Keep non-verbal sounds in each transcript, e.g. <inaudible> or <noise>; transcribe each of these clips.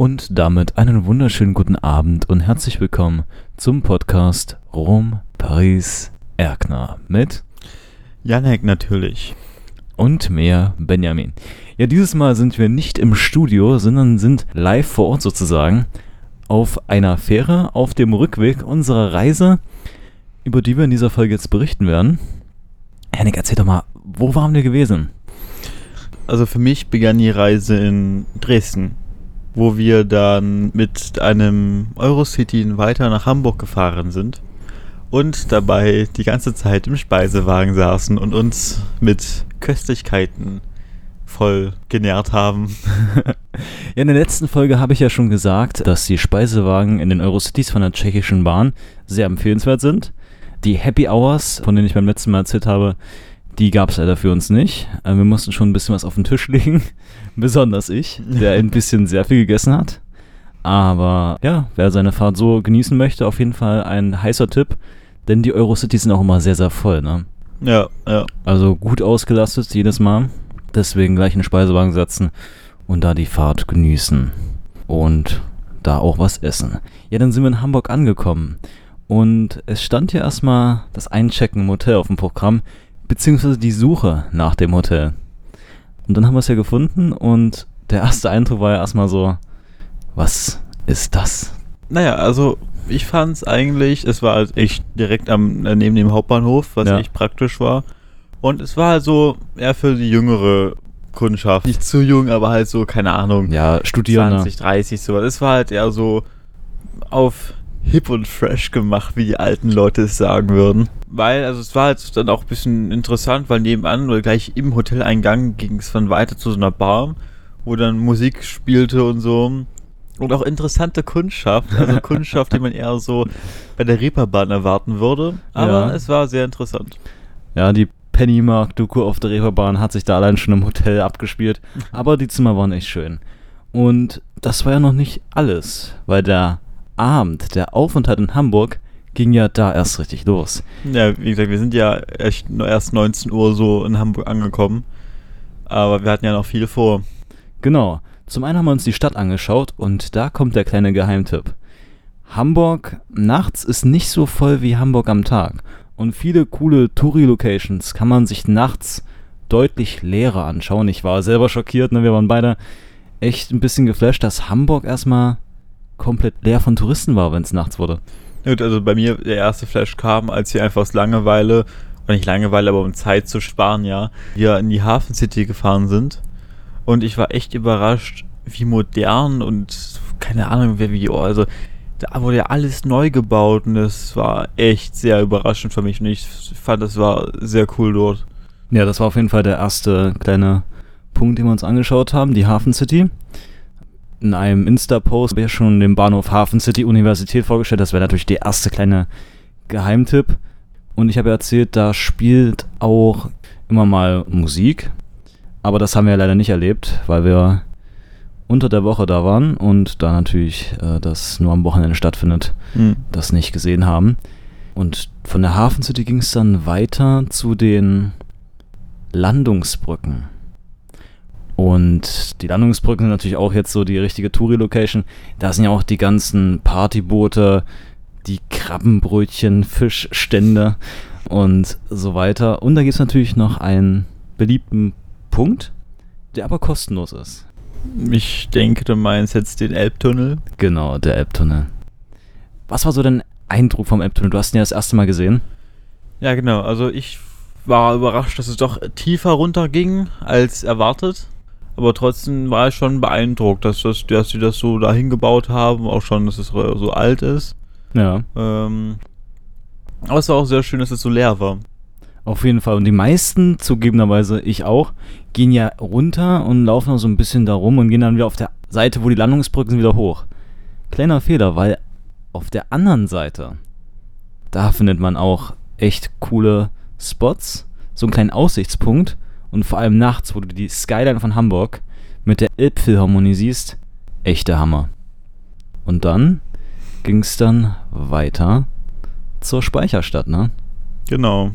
Und damit einen wunderschönen guten Abend und herzlich willkommen zum Podcast Rom, Paris, Erkner mit Janek natürlich. und mehr Benjamin. Ja, dieses Mal sind wir nicht im Studio, sondern sind live vor Ort sozusagen auf einer Fähre auf dem Rückweg unserer Reise, über die wir in dieser Folge jetzt berichten werden. Henrik, erzähl doch mal, wo waren wir gewesen? Also für mich begann die Reise in Dresden, wo wir dann mit einem Eurocity weiter nach Hamburg gefahren sind und dabei die ganze Zeit im Speisewagen saßen und uns mit Köstlichkeiten voll genährt haben. <laughs> Ja, in der letzten Folge habe ich ja schon gesagt, dass die Speisewagen in den Eurocities von der tschechischen Bahn sehr empfehlenswert sind. Die Happy Hours, von denen ich beim letzten Mal erzählt habe, die gab es leider für uns nicht. Äh, Wir mussten schon ein bisschen was auf den Tisch legen. Besonders ich, der ein bisschen sehr viel gegessen hat. Aber ja, wer seine Fahrt so genießen möchte, auf jeden Fall ein heißer Tipp. Denn die Eurocities sind auch immer sehr, sehr voll. Ne? Ja, ja. Also gut ausgelastet jedes Mal. Deswegen gleich in den Speisewagen setzen und da die Fahrt genießen. Und da auch was essen. Ja, dann sind wir in Hamburg angekommen. Und es stand ja erstmal das Einchecken im Hotel auf dem Programm, beziehungsweise die Suche nach dem Hotel. Und dann haben wir es ja gefunden und der erste Eindruck war ja erstmal so, was ist das? Naja, also ich fand es eigentlich, es war halt echt direkt am, äh, neben dem Hauptbahnhof, was Ja. echt praktisch war. Und es war halt so eher für die jüngere Kundschaft. Nicht zu jung, aber halt so, keine Ahnung, Ja, Studierende. 20, 30, sowas. Es war halt eher so auf hip und fresh gemacht, wie die alten Leute es sagen würden. Weil, also es war halt dann auch ein bisschen interessant, weil nebenan oder gleich im Hoteleingang ging es dann weiter zu so einer Bar, wo dann Musik spielte und so. Und auch interessante Kundschaft, also <laughs> Kundschaft, die man eher so bei der Reeperbahn erwarten würde. Aber Ja. es war sehr interessant. Ja, die Pennymark-Doku auf der Reeperbahn hat sich da allein schon im Hotel abgespielt. <laughs> Aber die Zimmer waren echt schön. Und das war ja noch nicht alles, weil der Abend, der Aufenthalt in Hamburg, ging ja da erst richtig los. Ja, wie gesagt, wir sind ja echt erst 19 Uhr so in Hamburg angekommen. Aber wir hatten ja noch viel vor. Genau. Zum einen haben wir uns die Stadt angeschaut und da kommt der kleine Geheimtipp. Hamburg nachts ist nicht so voll wie Hamburg am Tag. Und viele coole Touri-Locations kann man sich nachts deutlich leerer anschauen. Ich war selber schockiert, ne? wir waren beide echt ein bisschen geflasht, dass Hamburg erstmal komplett leer von Touristen war, wenn es nachts wurde. Gut, also bei mir der erste Flash kam, als wir einfach aus Langeweile, oder nicht Langeweile, aber um Zeit zu sparen, ja, wir in die Hafen City gefahren sind. Und ich war echt überrascht, wie modern und keine Ahnung, wer wie, oh, also da wurde ja alles neu gebaut und das war echt sehr überraschend für mich und ich fand, das war sehr cool dort. Ja, das war auf jeden Fall der erste kleine Punkt, den wir uns angeschaut haben, die Hafen City. In einem Insta-Post habe ich ja schon den Bahnhof Hafen City Universität vorgestellt. Das wäre natürlich der erste kleine Geheimtipp. Und ich habe ja erzählt, da spielt auch immer mal Musik. Aber das haben wir ja leider nicht erlebt, weil wir unter der Woche da waren und da natürlich äh, das nur am Wochenende stattfindet Hm. das nicht gesehen haben. Und von der Hafen City ging es dann weiter zu den Landungsbrücken. Und die Landungsbrücken sind natürlich auch jetzt so die richtige Touri-Location. Da sind ja auch die ganzen Partyboote, die Krabbenbrötchen, Fischstände und so weiter. Und da gibt es natürlich noch einen beliebten Punkt, der aber kostenlos ist. Ich denke, du meinst jetzt den Elbtunnel. Genau, der Elbtunnel. Was war so dein Eindruck vom Elbtunnel? Du hast ihn ja das erste Mal gesehen. Ja, genau. Also ich war überrascht, dass es doch tiefer runterging als erwartet. Aber trotzdem war ich schon beeindruckt, dass, das, dass sie das so dahin gebaut haben. Auch schon, dass es so alt ist. Ja. Ähm, aber es war auch sehr schön, dass es so leer war. Auf jeden Fall. Und die meisten, zugegebenerweise ich auch, gehen ja runter und laufen noch so ein bisschen da rum und gehen dann wieder auf der Seite, wo die Landungsbrücken sind, wieder hoch. Kleiner Fehler, weil auf der anderen Seite, da findet man auch echt coole Spots, so einen kleinen Aussichtspunkt und vor allem nachts, wo du die Skyline von Hamburg mit der Elbphilharmonie siehst, echter Hammer. Und dann ging es dann weiter zur Speicherstadt, ne? Genau.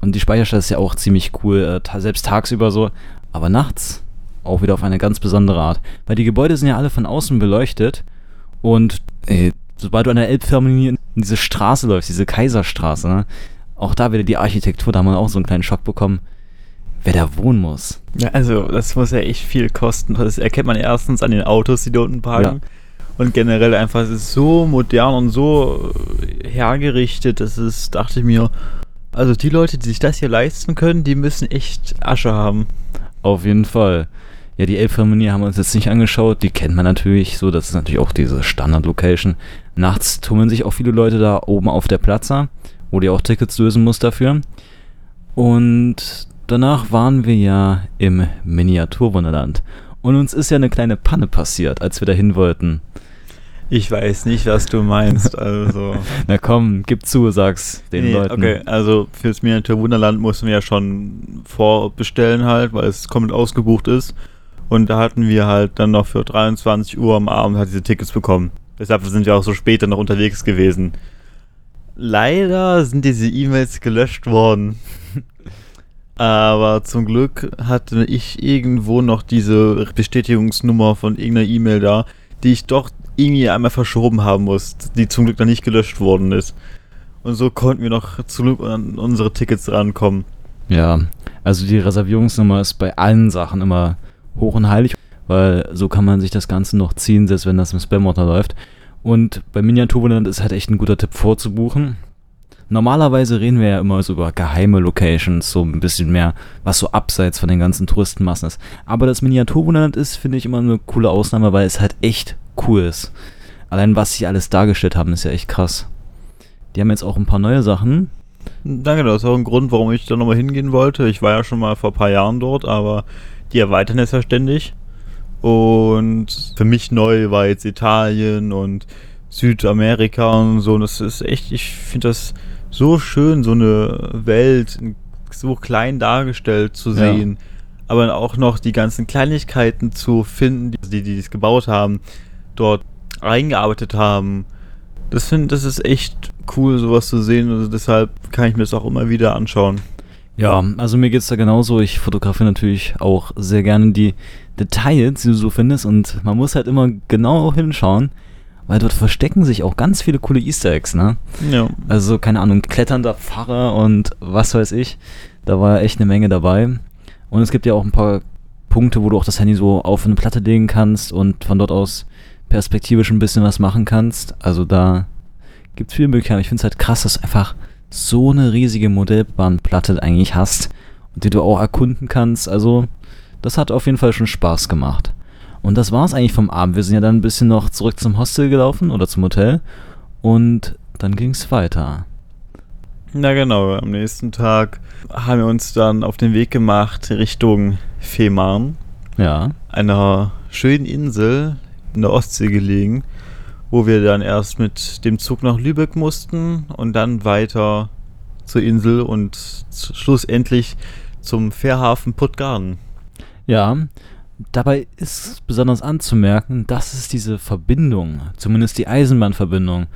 Und die Speicherstadt ist ja auch ziemlich cool, äh, selbst tagsüber so. Aber nachts, auch wieder auf eine ganz besondere Art. Weil die Gebäude sind ja alle von außen beleuchtet und ey, sobald du an der Elbphilharmonie in diese Straße läufst, diese Kaiserstraße, ne, auch da wieder die Architektur, da haben wir auch so einen kleinen Schock bekommen, wer da wohnen muss. Ja, also das muss ja echt viel kosten. Das erkennt man erstens an den Autos, die da unten parken. Ja. Und generell einfach, es ist so modern und so hergerichtet, das ist, dachte ich mir, also die Leute, die sich das hier leisten können, die müssen echt Asche haben. Auf jeden Fall. Ja, die Elbphilharmonie haben wir uns jetzt nicht angeschaut. Die kennt man natürlich so. Das ist natürlich auch diese Standard-Location. Nachts tummeln sich auch viele Leute da oben auf der Plaza, wo die auch Tickets lösen muss dafür. Und danach waren wir ja im Miniaturwunderland. Und uns ist ja eine kleine Panne passiert, als wir dahin wollten. Ich weiß nicht, was du meinst. Also. <laughs> Na komm, gib zu, sag's den nee, Leuten. Okay, also fürs Miniaturwunderland mussten wir ja schon vorbestellen halt, weil es komplett ausgebucht ist. Und da hatten wir halt dann noch für 23 Uhr am Abend halt diese Tickets bekommen. Deshalb sind wir auch so später noch unterwegs gewesen. Leider sind diese E-Mails gelöscht worden. <laughs> Aber zum Glück hatte ich irgendwo noch diese Bestätigungsnummer von irgendeiner E-Mail da, die ich doch irgendwie einmal verschoben haben muss, die zum Glück dann nicht gelöscht worden ist. Und so konnten wir noch zum Glück an unsere Tickets rankommen. Ja, also die Reservierungsnummer ist bei allen Sachen immer hoch und heilig, weil so kann man sich das Ganze noch ziehen, selbst wenn das im Spam-Ordner läuft. Und bei Miniaturwunderland ist halt echt ein guter Tipp vorzubuchen. Normalerweise reden wir ja immer so über geheime Locations, so ein bisschen mehr, was so abseits von den ganzen Touristenmassen ist. Aber das Miniaturwunderland ist, finde ich, immer eine coole Ausnahme, weil es halt echt cool ist. Allein was sie alles dargestellt haben, ist ja echt krass. Die haben jetzt auch ein paar neue Sachen. Danke, das ist auch ein Grund, warum ich da nochmal hingehen wollte. Ich war ja schon mal vor ein paar Jahren dort, aber die erweitern es ja ständig. Und für mich neu war jetzt Italien und Südamerika und so. Und das ist echt, ich finde das so schön, so eine Welt so klein dargestellt zu sehen. Ja. Aber auch noch die ganzen Kleinigkeiten zu finden, die, die es gebaut haben, dort eingearbeitet haben. Das finde das ist echt cool, sowas zu sehen. Also deshalb kann ich mir das auch immer wieder anschauen. Ja, also mir geht es da genauso. Ich fotografiere natürlich auch sehr gerne die Details, die du so findest. Und man muss halt immer genau hinschauen, weil dort verstecken sich auch ganz viele coole Easter Eggs, ne? Ja. Also, keine Ahnung, kletternder Pfarrer und was weiß ich. Da war echt eine Menge dabei. Und es gibt ja auch ein paar Punkte, wo du auch das Handy so auf eine Platte legen kannst und von dort aus perspektivisch ein bisschen was machen kannst. Also da gibt es viele Möglichkeiten. Ich finde es halt krass, dass du einfach so eine riesige Modellbahnplatte eigentlich hast und die du auch erkunden kannst. Also, das hat auf jeden Fall schon Spaß gemacht. Und das war es eigentlich vom Abend. Wir sind ja dann ein bisschen noch zurück zum Hostel gelaufen oder zum Hotel und dann ging es weiter. Na genau, am nächsten Tag haben wir uns dann auf den Weg gemacht Richtung Fehmarn. Ja. Einer schönen Insel in der Ostsee gelegen wo wir dann erst mit dem Zug nach Lübeck mussten und dann weiter zur Insel und schlussendlich zum Fährhafen Puttgarden. Ja, dabei ist besonders anzumerken, dass es diese Verbindung, zumindest die Eisenbahnverbindung,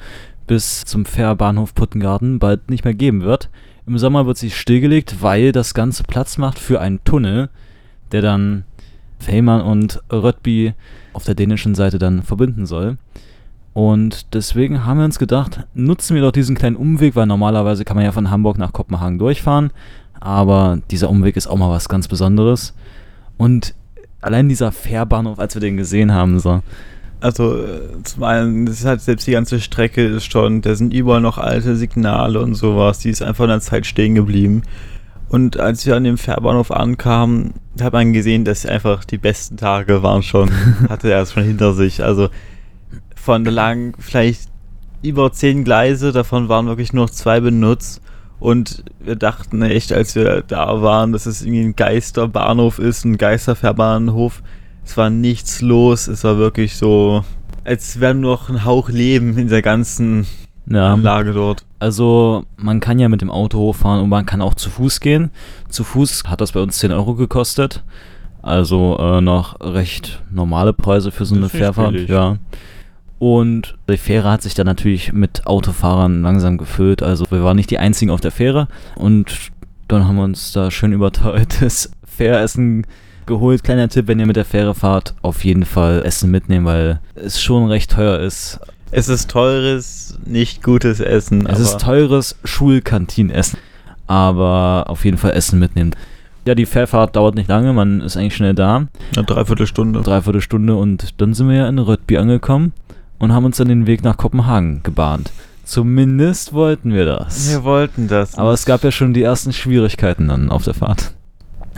bis zum Fährbahnhof Puttengarten bald nicht mehr geben wird. Im Sommer wird sie stillgelegt, weil das Ganze Platz macht für einen Tunnel, der dann Fehmarn und Röttby auf der dänischen Seite dann verbinden soll. Und deswegen haben wir uns gedacht, nutzen wir doch diesen kleinen Umweg, weil normalerweise kann man ja von Hamburg nach Kopenhagen durchfahren. Aber dieser Umweg ist auch mal was ganz Besonderes. Und allein dieser Fährbahnhof, als wir den gesehen haben, so. Also, äh, zum einen, das ist halt selbst die ganze Strecke ist schon, da sind überall noch alte Signale und sowas, die ist einfach in der Zeit stehen geblieben. Und als wir an dem Fährbahnhof ankamen, hat man gesehen, dass einfach die besten Tage waren schon, <laughs> hatte er es schon hinter sich. Also, von lang vielleicht über zehn Gleise, davon waren wirklich nur zwei benutzt. Und wir dachten echt, als wir da waren, dass es irgendwie ein Geisterbahnhof ist, ein Geisterfährbahnhof. Es war nichts los, es war wirklich so, als wäre nur noch ein Hauch Leben in der ganzen ja. Anlage dort. Also man kann ja mit dem Auto hochfahren und man kann auch zu Fuß gehen. Zu Fuß hat das bei uns 10 Euro gekostet. Also äh, noch recht normale Preise für so eine Fährfahrt. Ja. Und die Fähre hat sich dann natürlich mit Autofahrern langsam gefüllt. Also wir waren nicht die einzigen auf der Fähre. Und dann haben wir uns da schön überteiltes <laughs> Fähressen geholt. Kleiner Tipp, wenn ihr mit der Fähre fahrt, auf jeden Fall Essen mitnehmen, weil es schon recht teuer ist. Es ist teures, nicht gutes Essen. Es ist teures Schulkantinenessen, aber auf jeden Fall Essen mitnehmen. Ja, die Fährfahrt dauert nicht lange, man ist eigentlich schnell da. Eine Dreiviertelstunde. Dreiviertelstunde und dann sind wir ja in Rödby angekommen und haben uns dann den Weg nach Kopenhagen gebahnt. Zumindest wollten wir das. Wir wollten das. Aber es gab ja schon die ersten Schwierigkeiten dann auf der Fahrt.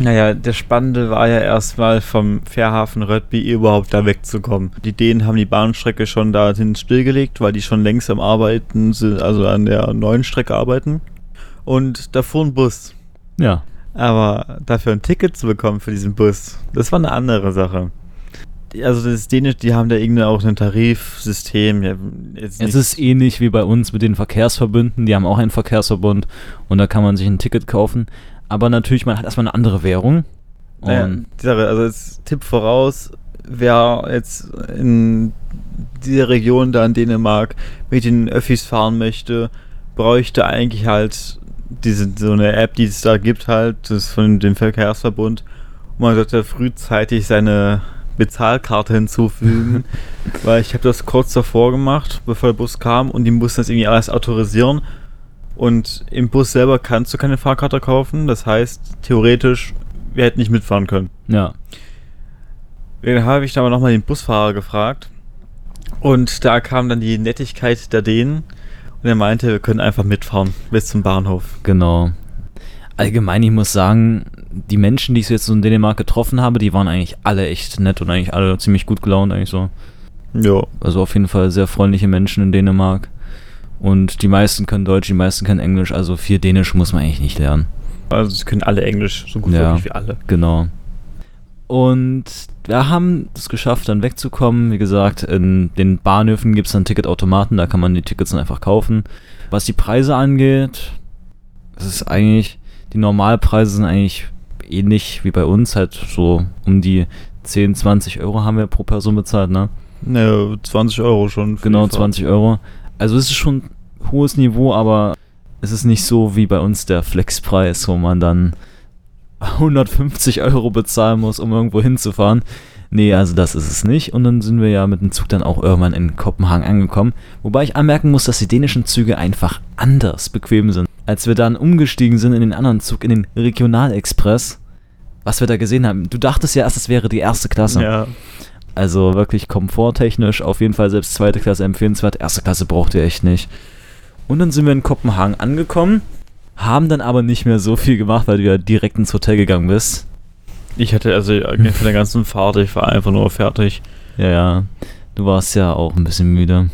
Naja, der Spannende war ja erstmal vom Fährhafen Rödby überhaupt da wegzukommen. Die Dänen haben die Bahnstrecke schon dahin stillgelegt, weil die schon längst am Arbeiten sind, also an der neuen Strecke arbeiten. Und da fuhr ein Bus. Ja. Aber dafür ein Ticket zu bekommen für diesen Bus, das war eine andere Sache. Also das Dänisch, die haben da irgendwie auch ein Tarifsystem. Es ist ähnlich wie bei uns mit den Verkehrsverbünden. Die haben auch einen Verkehrsverbund und da kann man sich ein Ticket kaufen. Aber natürlich, man hat erstmal eine andere Währung. Naja, die Sache, also als Tipp voraus, wer jetzt in dieser Region da in Dänemark mit den Öffis fahren möchte, bräuchte eigentlich halt diese, so eine App, die es da gibt, halt, das ist von dem Verkehrsverbund. Und man sollte frühzeitig seine Bezahlkarte hinzufügen, <laughs> weil ich habe das kurz davor gemacht, bevor der Bus kam und die mussten das irgendwie alles autorisieren. Und im Bus selber kannst du keine Fahrkarte kaufen, das heißt, theoretisch, wir hätten nicht mitfahren können. Ja. Dann habe ich aber nochmal den Busfahrer gefragt und da kam dann die Nettigkeit der Dänen und er meinte, wir können einfach mitfahren bis zum Bahnhof. Genau. Allgemein, ich muss sagen, die Menschen, die ich jetzt so in Dänemark getroffen habe, die waren eigentlich alle echt nett und eigentlich alle ziemlich gut gelaunt, eigentlich so. Ja. Also auf jeden Fall sehr freundliche Menschen in Dänemark. Und die meisten können Deutsch, die meisten können Englisch, also viel Dänisch muss man eigentlich nicht lernen. Also sie können alle Englisch, so gut Ja. wie alle. Genau. Und wir haben es geschafft, dann wegzukommen. Wie gesagt, in den Bahnhöfen gibt es dann Ticketautomaten, da kann man die Tickets dann einfach kaufen. Was die Preise angeht, es ist eigentlich, die Normalpreise sind eigentlich ähnlich wie bei uns, halt so um die 10, 20 Euro haben wir pro Person bezahlt, ne? Ne, 20 Euro schon. Genau, die Fahrt. 20 Euro. Also es ist schon hohes Niveau, aber es ist nicht so wie bei uns der Flexpreis, wo man dann 150 Euro bezahlen muss, um irgendwo hinzufahren. Nee, also das ist es nicht. Und dann sind wir ja mit dem Zug dann auch irgendwann in Kopenhagen angekommen. Wobei ich anmerken muss, dass die dänischen Züge einfach anders bequem sind. Als wir dann umgestiegen sind in den anderen Zug, in den Regionalexpress, was wir da gesehen haben. Du dachtest ja erst, es wäre die erste Klasse. Ja. Also wirklich komforttechnisch auf jeden Fall selbst zweite Klasse empfehlenswert. Erste Klasse braucht ihr echt nicht. Und dann sind wir in Kopenhagen angekommen, haben dann aber nicht mehr so viel gemacht, weil du ja direkt ins Hotel gegangen bist. Ich hatte also von der ganzen Fahrt, ich war einfach nur fertig. Ja, ja. Du warst ja auch ein bisschen müde.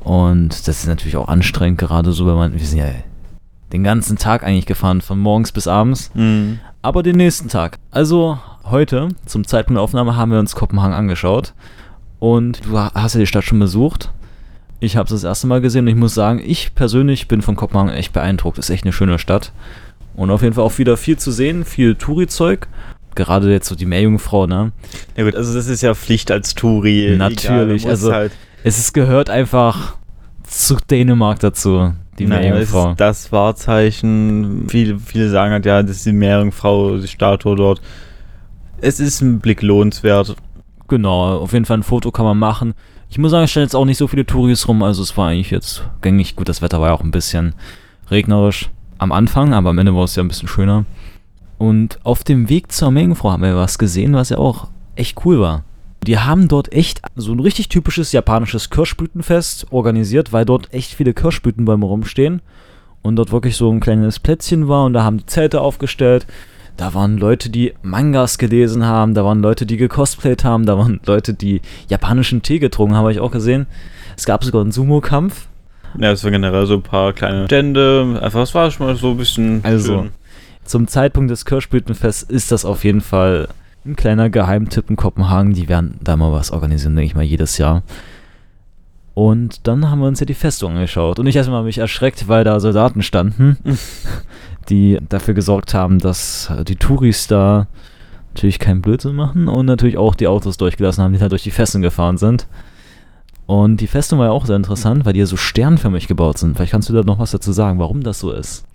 Und das ist natürlich auch anstrengend, gerade so, wenn man, wir sind ja den ganzen Tag eigentlich gefahren, von morgens bis abends. Mhm. Aber den nächsten Tag. Also heute, zum Zeitpunkt der Aufnahme, haben wir uns Kopenhagen angeschaut. Und du ha- hast ja die Stadt schon besucht. Ich habe es das erste Mal gesehen und ich muss sagen, ich persönlich bin von Kopenhagen echt beeindruckt. Ist echt eine schöne Stadt. Und auf jeden Fall auch wieder viel zu sehen, viel Touri-Zeug. Gerade jetzt so die Meerjungfrau, ne? Ja gut, also das ist ja Pflicht als Touri. Natürlich, Egal, also- halt, Es ist, gehört einfach zu Dänemark dazu, die es Meerjungfrau. ist das Wahrzeichen. Viele, viele sagen halt, ja, das ist die Meerjungfrau, die Statue dort. Es ist ein Blick lohnenswert. Genau, auf jeden Fall ein Foto kann man machen. Ich muss sagen, es stehen jetzt auch nicht so viele Touris rum, also es war eigentlich jetzt gängig. Gut, das Wetter war ja auch ein bisschen regnerisch am Anfang, aber am Ende war es ja ein bisschen schöner. Und auf dem Weg zur Meerjungfrau haben wir was gesehen, was ja auch echt cool war. Die haben dort echt so ein richtig typisches japanisches Kirschblütenfest organisiert, weil dort echt viele Kirschblütenbäume rumstehen und dort wirklich so ein kleines Plätzchen war und da haben die Zelte aufgestellt. Da waren Leute, die Mangas gelesen haben, da waren Leute, die gecosplayt haben, da waren Leute, die japanischen Tee getrunken haben, habe ich auch gesehen. Es gab sogar einen Sumo-Kampf. Ja, es waren generell so ein paar kleine Stände. Einfach, es war schon mal so ein bisschen Also, schön. Zum Zeitpunkt des Kirschblütenfests ist das auf jeden Fall ein kleiner Geheimtipp in Kopenhagen. Die werden da mal was organisieren, denke ich mal, jedes Jahr. Und dann haben wir uns ja die Festung angeschaut. Und ich erstmal mich erschreckt, weil da Soldaten standen, <laughs> die dafür gesorgt haben, dass die Touris da natürlich keinen Blödsinn machen und natürlich auch die Autos durchgelassen haben, die da durch die Festung gefahren sind. Und die Festung war ja auch sehr interessant, weil die ja so sternförmig gebaut sind. Vielleicht kannst du da noch was dazu sagen, warum das so ist.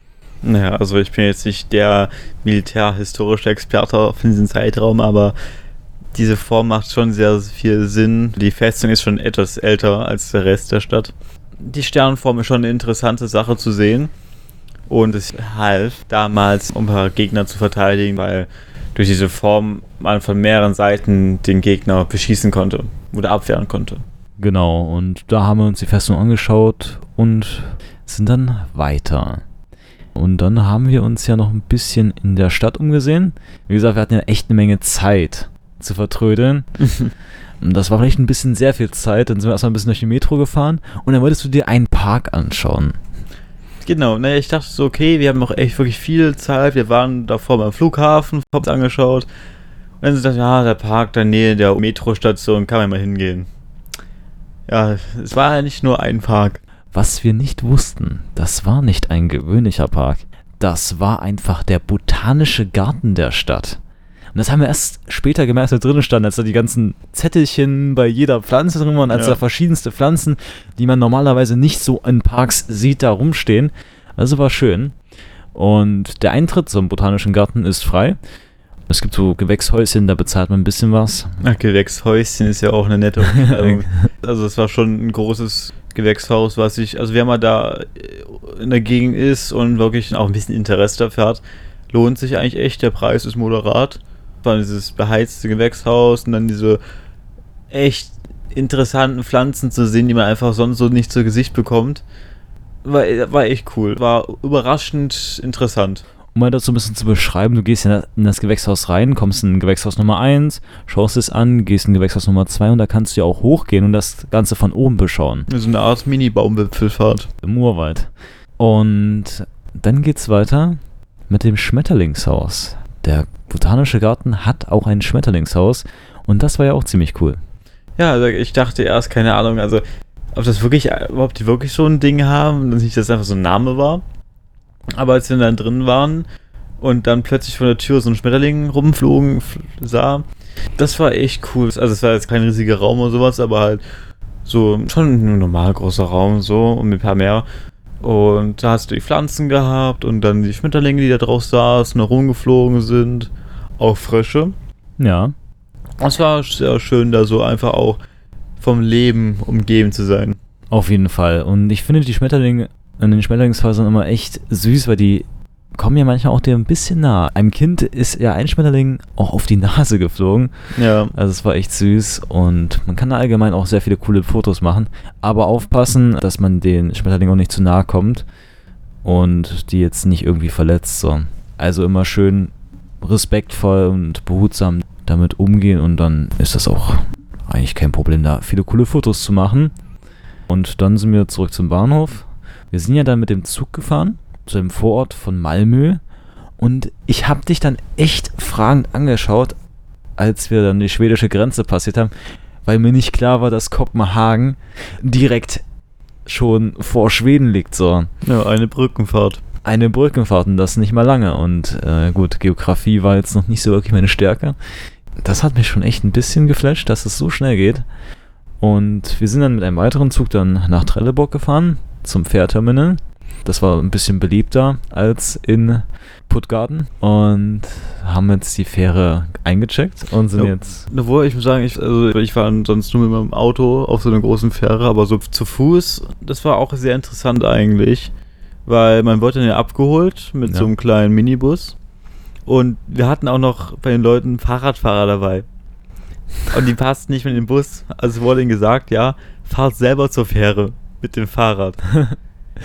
Naja, also ich bin jetzt nicht der militärhistorische Experte für diesen Zeitraum, aber diese Form macht schon sehr viel Sinn. Die Festung ist schon etwas älter als der Rest der Stadt. Die Sternenform ist schon eine interessante Sache zu sehen. Und es half damals, um ein paar Gegner zu verteidigen, weil durch diese Form man von mehreren Seiten den Gegner beschießen konnte oder abwehren konnte. Genau, und da haben wir uns die Festung angeschaut und sind dann weiter. Und dann haben wir uns ja noch ein bisschen in der Stadt umgesehen. Wie gesagt, wir hatten ja echt eine Menge Zeit zu vertrödeln. <laughs> und das war vielleicht ein bisschen sehr viel Zeit. Dann sind wir erstmal ein bisschen durch die Metro gefahren und dann wolltest du dir einen Park anschauen. Genau, ne, ich dachte so, okay, wir haben noch echt wirklich viel Zeit. Wir waren davor beim Flughafen, haben uns angeschaut. Und dann sind wir, ja, der Park der Nähe der Metrostation, kann man mal hingehen. Ja, es war ja nicht nur ein Park. Was wir nicht wussten, das war nicht ein gewöhnlicher Park. Das war einfach der botanische Garten der Stadt. Und das haben wir erst später gemerkt, als wir drinnen standen, als da die ganzen Zettelchen bei jeder Pflanze drin waren, als ja. da verschiedenste Pflanzen, die man normalerweise nicht so in Parks sieht, da rumstehen. Also war schön. Und der Eintritt zum Botanischen Garten ist frei. Es gibt so Gewächshäuschen, da bezahlt man ein bisschen was. Ach, Gewächshäuschen ist ja auch eine nette <laughs> also es war schon ein großes Gewächshaus, was ich, also wer mal da in der Gegend ist und wirklich auch ein bisschen Interesse dafür hat, lohnt sich eigentlich echt. Der Preis ist moderat war dieses beheizte Gewächshaus und dann diese echt interessanten Pflanzen zu sehen, die man einfach sonst so nicht zu Gesicht bekommt. War, war echt cool. War überraschend interessant. Um mal das so ein bisschen zu beschreiben, du gehst in das Gewächshaus rein, kommst in Gewächshaus Nummer 1, schaust es an, gehst in Gewächshaus Nummer 2 und da kannst du ja auch hochgehen und das Ganze von oben beschauen. So eine Art Mini-Baumwipfelfahrt. Im Urwald. Und dann geht's weiter mit dem Schmetterlingshaus. Der Botanische Garten hat auch ein Schmetterlingshaus und das war ja auch ziemlich cool. Ja, also ich dachte erst, keine Ahnung, also ob das wirklich, ob die wirklich so ein Ding haben, dass nicht das einfach so ein Name war. Aber als wir dann drin waren und dann plötzlich von der Tür so ein Schmetterling rumflogen sah, das war echt cool. Also es war jetzt kein riesiger Raum oder sowas, aber halt so schon ein normal großer Raum so und mit ein paar mehr. Und da hast du die Pflanzen gehabt und dann die Schmetterlinge, die da drauf saßen, rumgeflogen sind auch Frösche. Ja. Es war sehr schön, da so einfach auch vom Leben umgeben zu sein. Auf jeden Fall. Und ich finde die Schmetterlinge in den Schmetterlingshäusern immer echt süß, weil die kommen ja manchmal auch dir ein bisschen nah. Einem Kind ist ja ein Schmetterling auch auf die Nase geflogen. Ja. Also es war echt süß und man kann da allgemein auch sehr viele coole Fotos machen. Aber aufpassen, dass man den Schmetterling auch nicht zu nahe kommt und die jetzt nicht irgendwie verletzt. So. Also immer schön respektvoll und behutsam damit umgehen und dann ist das auch eigentlich kein Problem, da viele coole Fotos zu machen. Und dann sind wir zurück zum Bahnhof. Wir sind ja dann mit dem Zug gefahren, zu dem Vorort von Malmö. Und ich habe dich dann echt fragend angeschaut, als wir dann die schwedische Grenze passiert haben, weil mir nicht klar war, dass Kopenhagen direkt schon vor Schweden liegt. So. Ja, eine Brückenfahrt eine Brückenfahrt und das nicht mal lange. Und äh, gut, Geografie war jetzt noch nicht so wirklich meine Stärke. Das hat mich schon echt ein bisschen geflasht, dass es so schnell geht. Und wir sind dann mit einem weiteren Zug dann nach Trelleborg gefahren, zum Fährterminal. Das war ein bisschen beliebter als in Puttgarten und haben jetzt die Fähre eingecheckt und sind ja, jetzt. Obwohl, ich muss sagen, ich, also ich war sonst nur mit meinem Auto auf so einer großen Fähre, aber so zu Fuß, das war auch sehr interessant eigentlich weil man wurde dann ja abgeholt mit ja. so einem kleinen Minibus. Und wir hatten auch noch bei den Leuten Fahrradfahrer dabei. Und die passten nicht mit dem Bus. Also wurde ihnen gesagt, ja, fahrt selber zur Fähre mit dem Fahrrad. <laughs>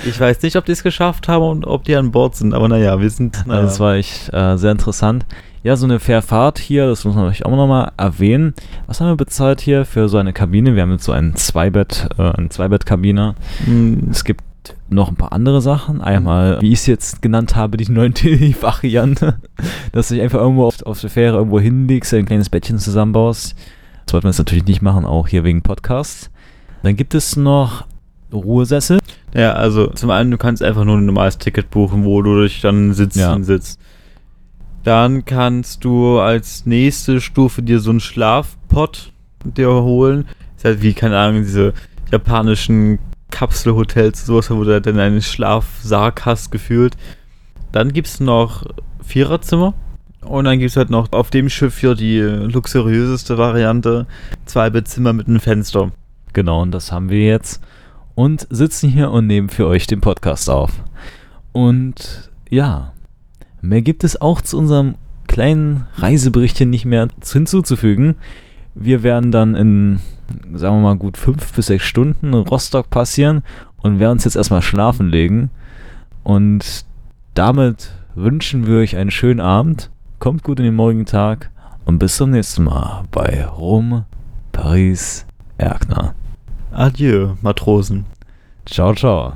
Ich weiß nicht, ob die es geschafft haben und ob die an Bord sind, aber naja, wir sind. Naja. Das war echt äh, sehr interessant. Ja, so eine Fährfahrt hier, das muss man euch auch nochmal erwähnen. Was haben wir bezahlt hier für so eine Kabine? Wir haben jetzt so ein Zweibett, äh, eine Zweibettkabine. Mhm. Es gibt noch ein paar andere Sachen. Einmal, wie ich es jetzt genannt habe, die 9T-Variante, <laughs> dass du dich einfach irgendwo auf, auf der Fähre irgendwo hinlegst, ein kleines Bettchen zusammenbaust. Das sollte man jetzt natürlich nicht machen, auch hier wegen Podcasts. Dann gibt es noch Ruhesessel. Ja, also zum einen, du kannst einfach nur ein normales Ticket buchen, wo du dich dann sitzen ja. sitzt. Dann kannst du als nächste Stufe dir so einen Schlafpot dir holen. Ist halt wie, keine Ahnung, diese japanischen Kapselhotels, sowas, wo du dann einen Schlafsarg hast gefühlt. Dann gibt es noch Viererzimmer. Und dann gibt es halt noch auf dem Schiff hier die luxuriöseste Variante: zwei Bettzimmer mit einem Fenster. Genau, und das haben wir jetzt. Und sitzen hier und nehmen für euch den Podcast auf. Und ja, mehr gibt es auch zu unserem kleinen Reiseberichtchen nicht mehr hinzuzufügen. Wir werden dann in, sagen wir mal, gut fünf bis sechs Stunden Rostock passieren und werden uns jetzt erstmal schlafen legen. Und damit wünschen wir euch einen schönen Abend. Kommt gut in den morgigen Tag und bis zum nächsten Mal bei Rom, Paris, Erkner. Adieu, Matrosen. Ciao, ciao.